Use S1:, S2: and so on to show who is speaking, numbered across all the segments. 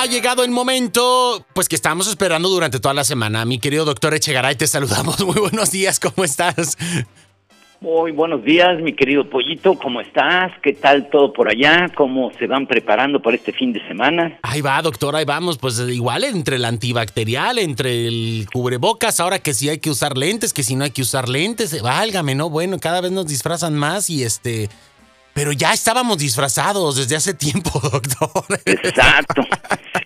S1: ha llegado el momento, pues que estábamos esperando durante toda la semana. Mi querido doctor Echegaray, te saludamos. Muy buenos días, ¿cómo estás?
S2: Muy buenos días, mi querido Pollito, ¿cómo estás? ¿Qué tal todo por allá? ¿Cómo se van preparando para este fin de semana?
S1: Ahí va, doctor, ahí vamos. Pues igual entre el antibacterial, entre el cubrebocas, ahora que sí hay que usar lentes, que si no hay que usar lentes, válgame, ¿no? Bueno, cada vez nos disfrazan más y este... Pero ya estábamos disfrazados desde hace tiempo, doctor.
S2: Exacto,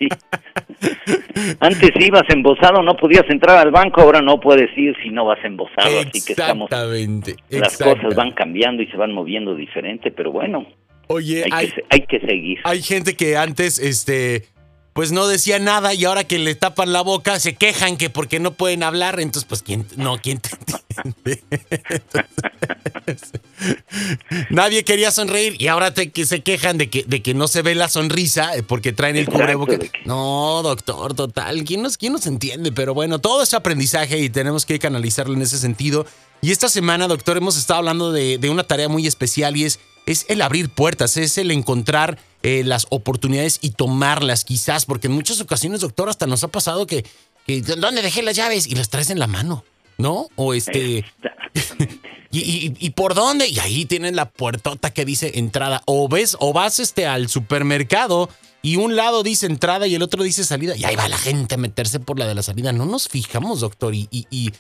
S2: sí. Antes ibas embosado, no podías entrar al banco, ahora no puedes ir si no vas embosado, así que estamos...
S1: Exactamente.
S2: Las cosas van cambiando y se van moviendo diferente, pero bueno.
S1: Oye,
S2: hay, que, hay que seguir.
S1: Hay gente que antes, este pues no decía nada y ahora que le tapan la boca se quejan que porque no pueden hablar, entonces pues quién no, quién te nadie quería sonreír y ahora te, que se quejan de que, de que no se ve la sonrisa eh, porque traen el cubrebocas. No, doctor, total, ¿quién nos, quién nos entiende? Pero bueno, todo es aprendizaje y tenemos que canalizarlo en ese sentido. Y esta semana, doctor, hemos estado hablando de, de una tarea muy especial y es, es el abrir puertas, es el encontrar eh, las oportunidades y tomarlas quizás, porque en muchas ocasiones, doctor, hasta nos ha pasado que, que ¿dónde dejé las llaves? Y las traes en la mano, ¿no? O este... y, y, por dónde? Y ahí tienen la puertota que dice entrada. O ves, o vas este, al supermercado y un lado dice entrada y el otro dice salida. Y ahí va la gente a meterse por la de la salida. No nos fijamos, doctor. Y, y,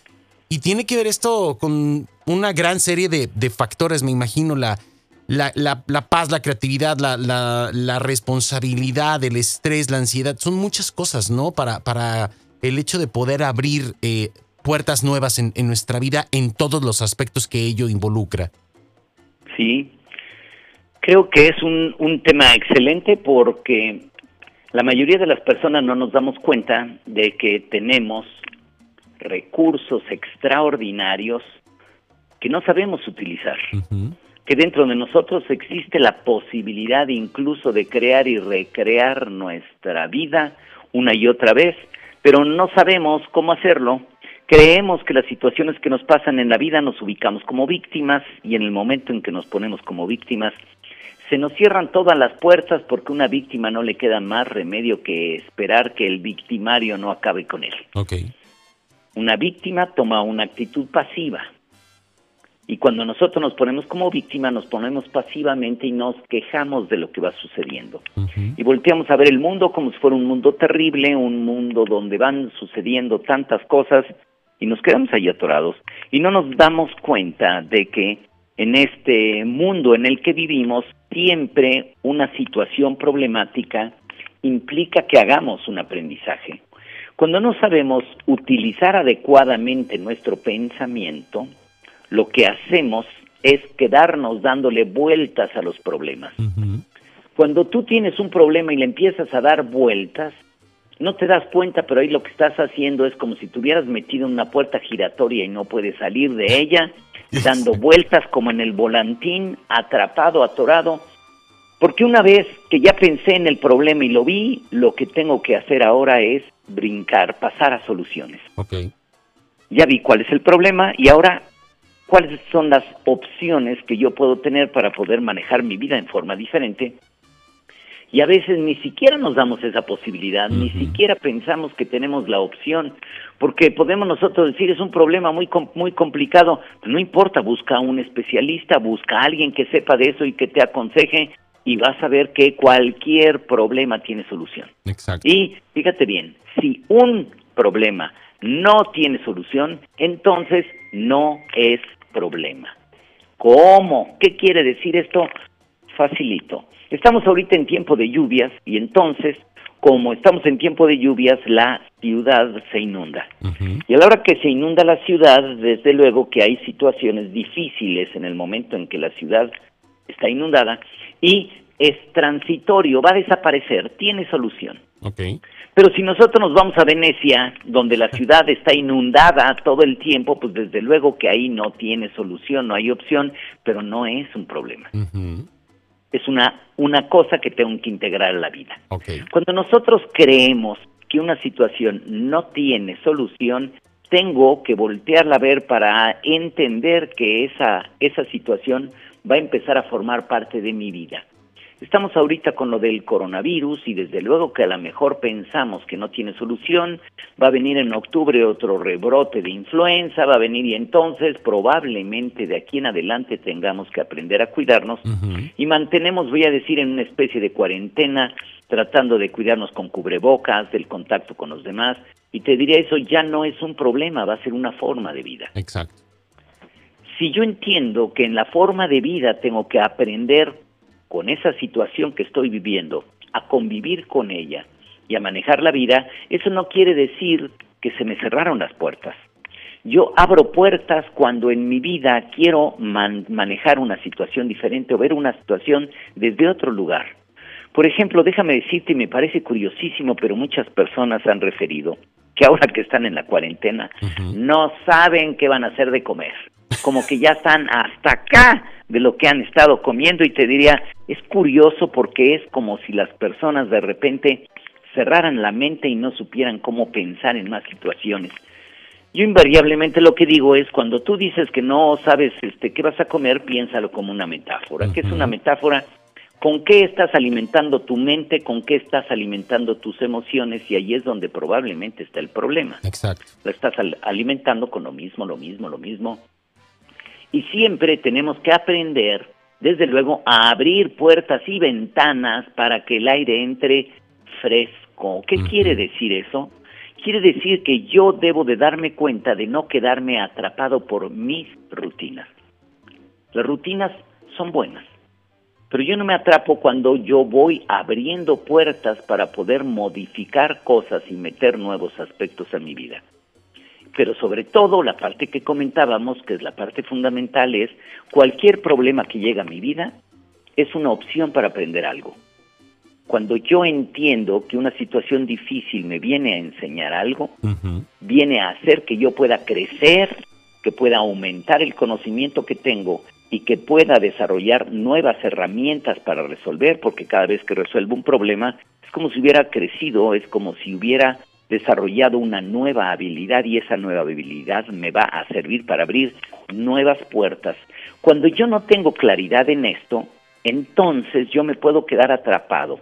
S1: y tiene que ver esto con una gran serie de, de factores, me imagino, la la, la, paz, la creatividad, la, la, responsabilidad, el estrés, la ansiedad, son muchas cosas, ¿no? Para, para el hecho de poder abrir eh, puertas nuevas en, en, nuestra vida en todos los aspectos que ello involucra.
S2: Sí, creo que es un, un tema excelente porque la mayoría de las personas no nos damos cuenta de que tenemos recursos extraordinarios que no sabemos utilizar que dentro de nosotros existe la posibilidad incluso de crear y recrear nuestra vida una y otra vez, pero no sabemos cómo hacerlo. Creemos que las situaciones que nos pasan en la vida nos ubicamos como víctimas y en el momento en que nos ponemos como víctimas se nos cierran todas las puertas porque a una víctima no le queda más remedio que esperar que el victimario no acabe con él.
S1: Okay.
S2: Una víctima toma una actitud pasiva, y cuando nosotros nos ponemos como víctima, nos ponemos pasivamente y nos quejamos de lo que va sucediendo. Y volteamos a ver el mundo como si fuera un mundo terrible, un mundo donde van sucediendo tantas cosas y nos quedamos ahí atorados. Y no nos damos cuenta de que en este mundo en el que vivimos, siempre una situación problemática implica que hagamos un aprendizaje. Cuando no sabemos utilizar adecuadamente nuestro pensamiento, lo que hacemos es quedarnos dándole vueltas a los problemas. Cuando tú tienes un problema y le empiezas a dar vueltas, no te das cuenta, pero ahí lo que estás haciendo es como si te hubieras metido en una puerta giratoria y no puedes salir de ella, dando vueltas como en el volantín, atrapado, atorado. Porque una vez que ya pensé en el problema y lo vi, lo que tengo que hacer ahora es brincar, pasar a soluciones. Ya vi cuál es el problema y ahora cuáles son las opciones que yo puedo tener para poder manejar mi vida en forma diferente. Y a veces ni siquiera nos damos esa posibilidad, ni siquiera pensamos que tenemos la opción, porque podemos nosotros decir es un problema muy muy complicado, no importa, busca a un especialista, busca a alguien que sepa de eso y que te aconseje y vas a ver que cualquier problema tiene solución.
S1: Exacto.
S2: Y fíjate bien, si un problema no tiene solución, entonces no es problema. ¿Cómo? ¿Qué quiere decir esto? Facilito. Estamos ahorita en tiempo de lluvias y entonces, como estamos en tiempo de lluvias, la ciudad se inunda. Y a la hora que se inunda la ciudad, desde luego que hay situaciones difíciles en el momento en que la ciudad está inundada y es transitorio, va a desaparecer, tiene solución.
S1: Okay.
S2: Pero si nosotros nos vamos a Venecia, donde la ciudad está inundada todo el tiempo, pues desde luego que ahí no tiene solución, no hay opción, pero no es un problema. Es una, una cosa que tengo que integrar a la vida. Cuando nosotros creemos que una situación no tiene solución, tengo que voltearla a ver para entender que esa, esa situación va a empezar a formar parte de mi vida. Estamos ahorita con lo del coronavirus y desde luego que a lo mejor pensamos que no tiene solución, va a venir en octubre otro rebrote de influenza, va a venir y entonces probablemente de aquí en adelante tengamos que aprender a cuidarnos y mantenemos, voy a decir, en una especie de cuarentena, tratando de cuidarnos con cubrebocas, del contacto con los demás, y te diría eso ya no es un problema, va a ser una forma de vida.
S1: Exacto.
S2: Si yo entiendo que en la forma de vida tengo que aprender con esa situación que estoy viviendo, a convivir con ella y a manejar la vida, eso no quiere decir que se me cerraron las puertas. Yo abro puertas cuando en mi vida quiero manejar una situación diferente o ver una situación desde otro lugar. Por ejemplo, déjame decirte, y me parece curiosísimo, pero muchas personas han referido que ahora que están en la cuarentena no saben qué van a hacer de comer. Como que ya están hasta acá de lo que han estado comiendo y te diría, es curioso porque es como si las personas de repente cerraran la mente y no supieran cómo pensar en más situaciones. Yo invariablemente lo que digo es cuando tú dices que no sabes este qué vas a comer, piénsalo como una metáfora. que es una metáfora? ¿Con qué estás alimentando tu mente? ¿Con qué estás alimentando tus emociones? Y ahí es donde probablemente está el problema.
S1: Exacto.
S2: Lo estás alimentando con lo mismo, lo mismo, lo mismo. Y siempre tenemos que aprender, desde luego, a abrir puertas y ventanas para que el aire entre fresco. ¿Qué quiere decir eso? Quiere decir que yo debo de darme cuenta de no quedarme atrapado por mis rutinas. Las rutinas son buenas, pero yo no me atrapo cuando yo voy abriendo puertas para poder modificar cosas y meter nuevos aspectos a mi vida. Pero sobre todo la parte que comentábamos, que es la parte fundamental, es cualquier problema que llega a mi vida es una opción para aprender algo. Cuando yo entiendo que una situación difícil me viene a enseñar algo, viene a hacer que yo pueda crecer, que pueda aumentar el conocimiento que tengo y que pueda desarrollar nuevas herramientas para resolver, porque cada vez que resuelvo un problema es como si hubiera crecido, es como si hubiera desarrollado una nueva habilidad y esa nueva habilidad me va a servir para abrir nuevas puertas. Cuando yo no tengo claridad en esto, entonces yo me puedo quedar atrapado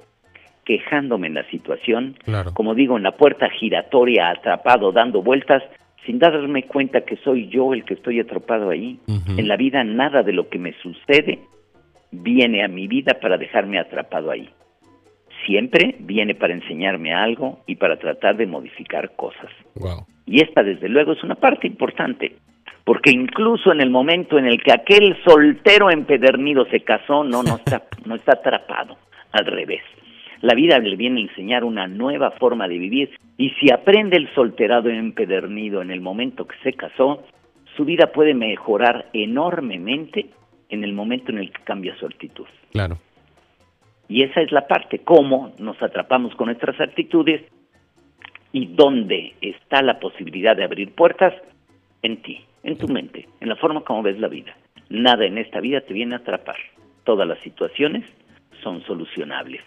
S2: quejándome en la situación, como digo, en la puerta giratoria, atrapado, dando vueltas, sin darme cuenta que soy yo el que estoy atrapado ahí. En la vida nada de lo que me sucede viene a mi vida para dejarme atrapado ahí. Siempre viene para enseñarme algo y para tratar de modificar cosas. Y esta, desde luego, es una parte importante, porque incluso en el momento en el que aquel soltero empedernido se casó, no, no está, no está atrapado, al revés la vida le viene a enseñar una nueva forma de vivir y si aprende el solterado empedernido en el momento que se casó, su vida puede mejorar enormemente en el momento en el que cambia su actitud.
S1: Claro.
S2: Y esa es la parte, cómo nos atrapamos con nuestras actitudes y dónde está la posibilidad de abrir puertas en ti, en tu mente, en la forma como ves la vida. Nada en esta vida te viene a atrapar. Todas las situaciones son solucionables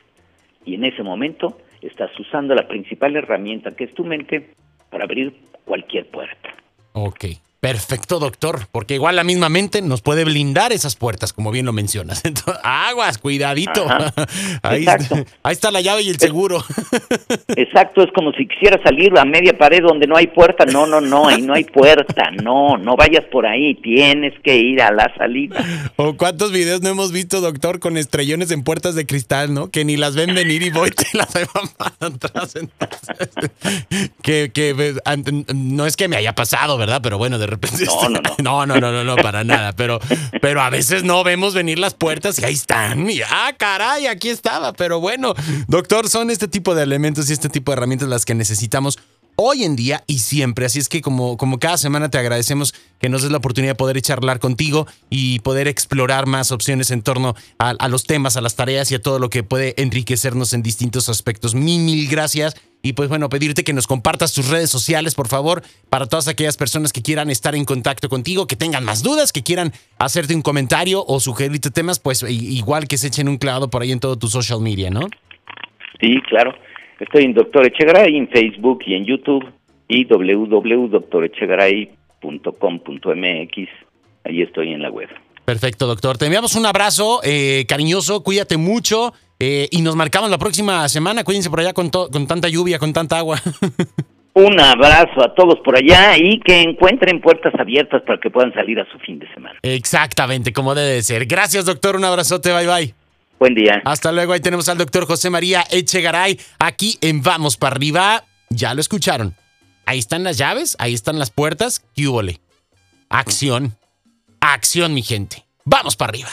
S2: y en ese momento estás usando la principal herramienta que es tu mente para abrir cualquier puerta.
S1: Ok. Perfecto, doctor, porque igual la misma mente nos puede blindar esas puertas, como bien lo mencionas. Entonces, aguas, cuidadito. Ahí, está la llave y el seguro.
S2: Exacto, es como si quisiera salir a media pared donde no hay puerta. No, no, no, ahí no hay puerta. No, no vayas por ahí, tienes que ir a la salida.
S1: O cuántos videos no hemos visto, doctor, con estrellones en puertas de cristal, ¿no? Que ni las ven venir y voy te las para atrás. que, que no es que me haya pasado, ¿verdad? Pero bueno, de
S2: no, no, no.
S1: No, no, no, para nada. Pero, pero a veces no vemos venir las puertas y ahí están. Y ah, caray, aquí estaba. Pero bueno, doctor, son este tipo de elementos y este tipo de herramientas las que necesitamos hoy en día y siempre. Así es que como, como cada semana te agradecemos que nos des la oportunidad de poder charlar contigo y poder explorar más opciones en torno a, los temas, a las tareas y a todo lo que puede enriquecernos en distintos aspectos. Mil, mil gracias. Y pues bueno, pedirte que nos compartas tus redes sociales, por favor, para todas aquellas personas que quieran estar en contacto contigo, que tengan más dudas, que quieran hacerte un comentario o sugerirte temas, pues igual que se echen un clavado por ahí en todo tu social media, ¿no?
S2: Sí, claro. Estoy en Doctor Echegaray en Facebook y en YouTube y www.doctorechegaray.com.mx. Ahí estoy en la web.
S1: Perfecto, doctor. Te enviamos un abrazo eh, cariñoso, cuídate mucho Eh, y nos marcamos la próxima semana. Cuídense por allá con, con tanta lluvia, con tanta agua.
S2: Un abrazo a todos por allá y que encuentren puertas abiertas para que puedan salir a su fin de semana.
S1: Exactamente, como debe de ser. Gracias, doctor. Un abrazote. Bye, bye.
S2: Buen día.
S1: Hasta luego. Ahí tenemos al doctor José María Echegaray aquí en Vamos para arriba. Ya lo escucharon. Ahí están las llaves, ahí están las puertas. ¿Qué Acción. Acción, mi gente. Vamos para arriba.